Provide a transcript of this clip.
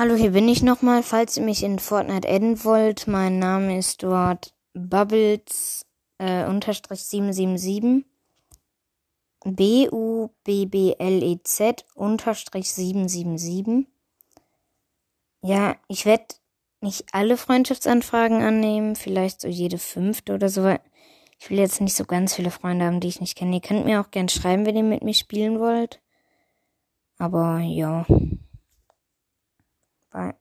Hallo, hier bin ich nochmal. Falls ihr mich in Fortnite adden wollt, mein Name ist dort Bubbles äh, unterstrich 777. B-U-B-B-L-E-Z unterstrich 777. Ja, ich werde nicht alle Freundschaftsanfragen annehmen, vielleicht so jede fünfte oder so. Ich will jetzt nicht so ganz viele Freunde haben, die ich nicht kenne. Ihr könnt mir auch gern schreiben, wenn ihr mit mir spielen wollt. Aber ja. Bye.